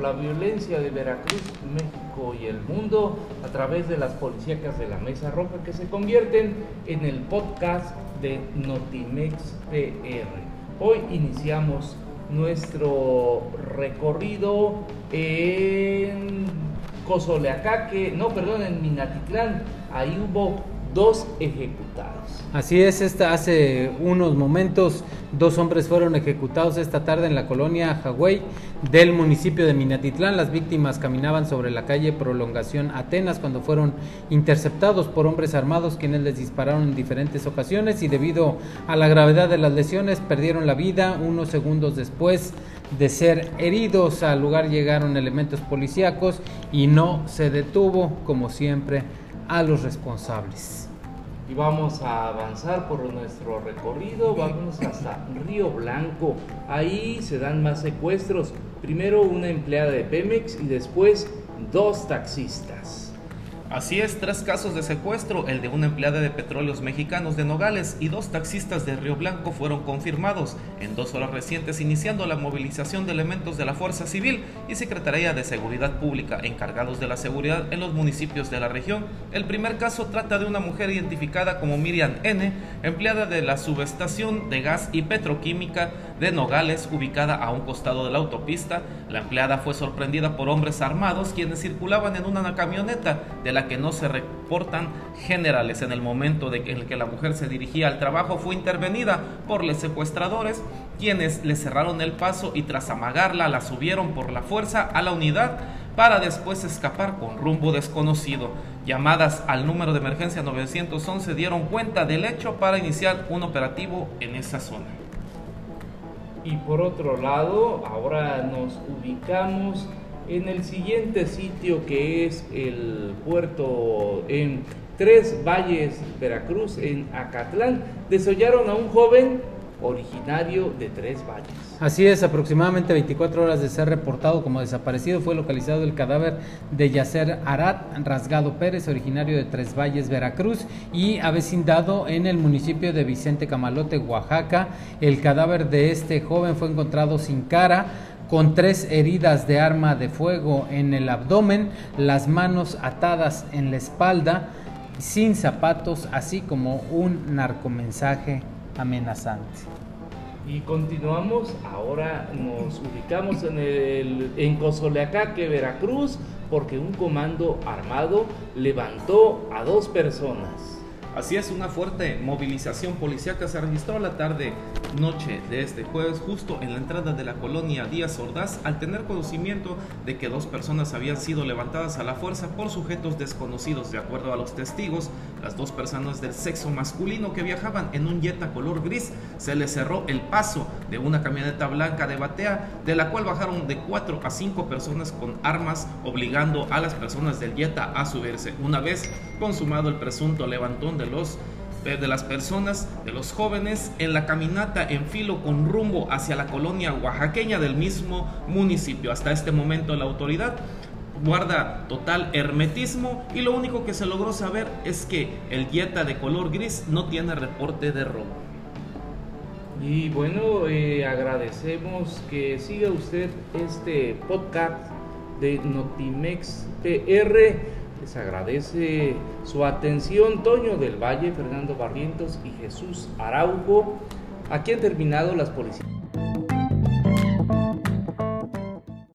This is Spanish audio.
la violencia de Veracruz, México y el mundo a través de las policíacas de la Mesa Roja que se convierten en el podcast de Notimex PR. Hoy iniciamos nuestro recorrido en Cozoleacaque, no, perdón, en Minatitlán. Ahí hubo dos ejecutados. Así es, esta, hace unos momentos dos hombres fueron ejecutados esta tarde en la colonia Hawái del municipio de Minatitlán. Las víctimas caminaban sobre la calle Prolongación Atenas cuando fueron interceptados por hombres armados quienes les dispararon en diferentes ocasiones y debido a la gravedad de las lesiones perdieron la vida unos segundos después de ser heridos. Al lugar llegaron elementos policíacos y no se detuvo, como siempre, a los responsables. Y vamos a avanzar por nuestro recorrido, vamos hasta Río Blanco. Ahí se dan más secuestros. Primero una empleada de Pemex y después dos taxistas. Así es, tres casos de secuestro, el de una empleada de petróleos mexicanos de Nogales y dos taxistas de Río Blanco fueron confirmados en dos horas recientes, iniciando la movilización de elementos de la Fuerza Civil y Secretaría de Seguridad Pública encargados de la seguridad en los municipios de la región. El primer caso trata de una mujer identificada como Miriam N., empleada de la subestación de gas y petroquímica de Nogales, ubicada a un costado de la autopista. La empleada fue sorprendida por hombres armados quienes circulaban en una camioneta de la que no se reportan generales. En el momento en el que la mujer se dirigía al trabajo fue intervenida por los secuestradores, quienes le cerraron el paso y tras amagarla la subieron por la fuerza a la unidad para después escapar con rumbo desconocido. Llamadas al número de emergencia 911 dieron cuenta del hecho para iniciar un operativo en esa zona. Y por otro lado, ahora nos ubicamos en el siguiente sitio que es el puerto en Tres Valles, Veracruz, en Acatlán, desollaron a un joven originario de Tres Valles. Así es, aproximadamente 24 horas de ser reportado como desaparecido fue localizado el cadáver de Yacer Arat Rasgado Pérez, originario de Tres Valles, Veracruz, y avecindado en el municipio de Vicente Camalote, Oaxaca. El cadáver de este joven fue encontrado sin cara con tres heridas de arma de fuego en el abdomen, las manos atadas en la espalda, sin zapatos, así como un narcomensaje amenazante. Y continuamos, ahora nos ubicamos en, el, en Cozoleacaque, Veracruz, porque un comando armado levantó a dos personas. Así es, una fuerte movilización policíaca se registró la tarde noche de este jueves justo en la entrada de la colonia Díaz Ordaz al tener conocimiento de que dos personas habían sido levantadas a la fuerza por sujetos desconocidos. De acuerdo a los testigos, las dos personas del sexo masculino que viajaban en un Jetta color gris se les cerró el paso de una camioneta blanca de batea de la cual bajaron de cuatro a cinco personas con armas obligando a las personas del Jetta a subirse. Una vez consumado el presunto levantón de los de las personas, de los jóvenes, en la caminata en filo con rumbo hacia la colonia oaxaqueña del mismo municipio. Hasta este momento la autoridad guarda total hermetismo y lo único que se logró saber es que el dieta de color gris no tiene reporte de robo. Y bueno, eh, agradecemos que siga usted este podcast de Notimex PR les agradece su atención Toño del Valle, Fernando Barrientos y Jesús Araujo. Aquí han terminado las policías.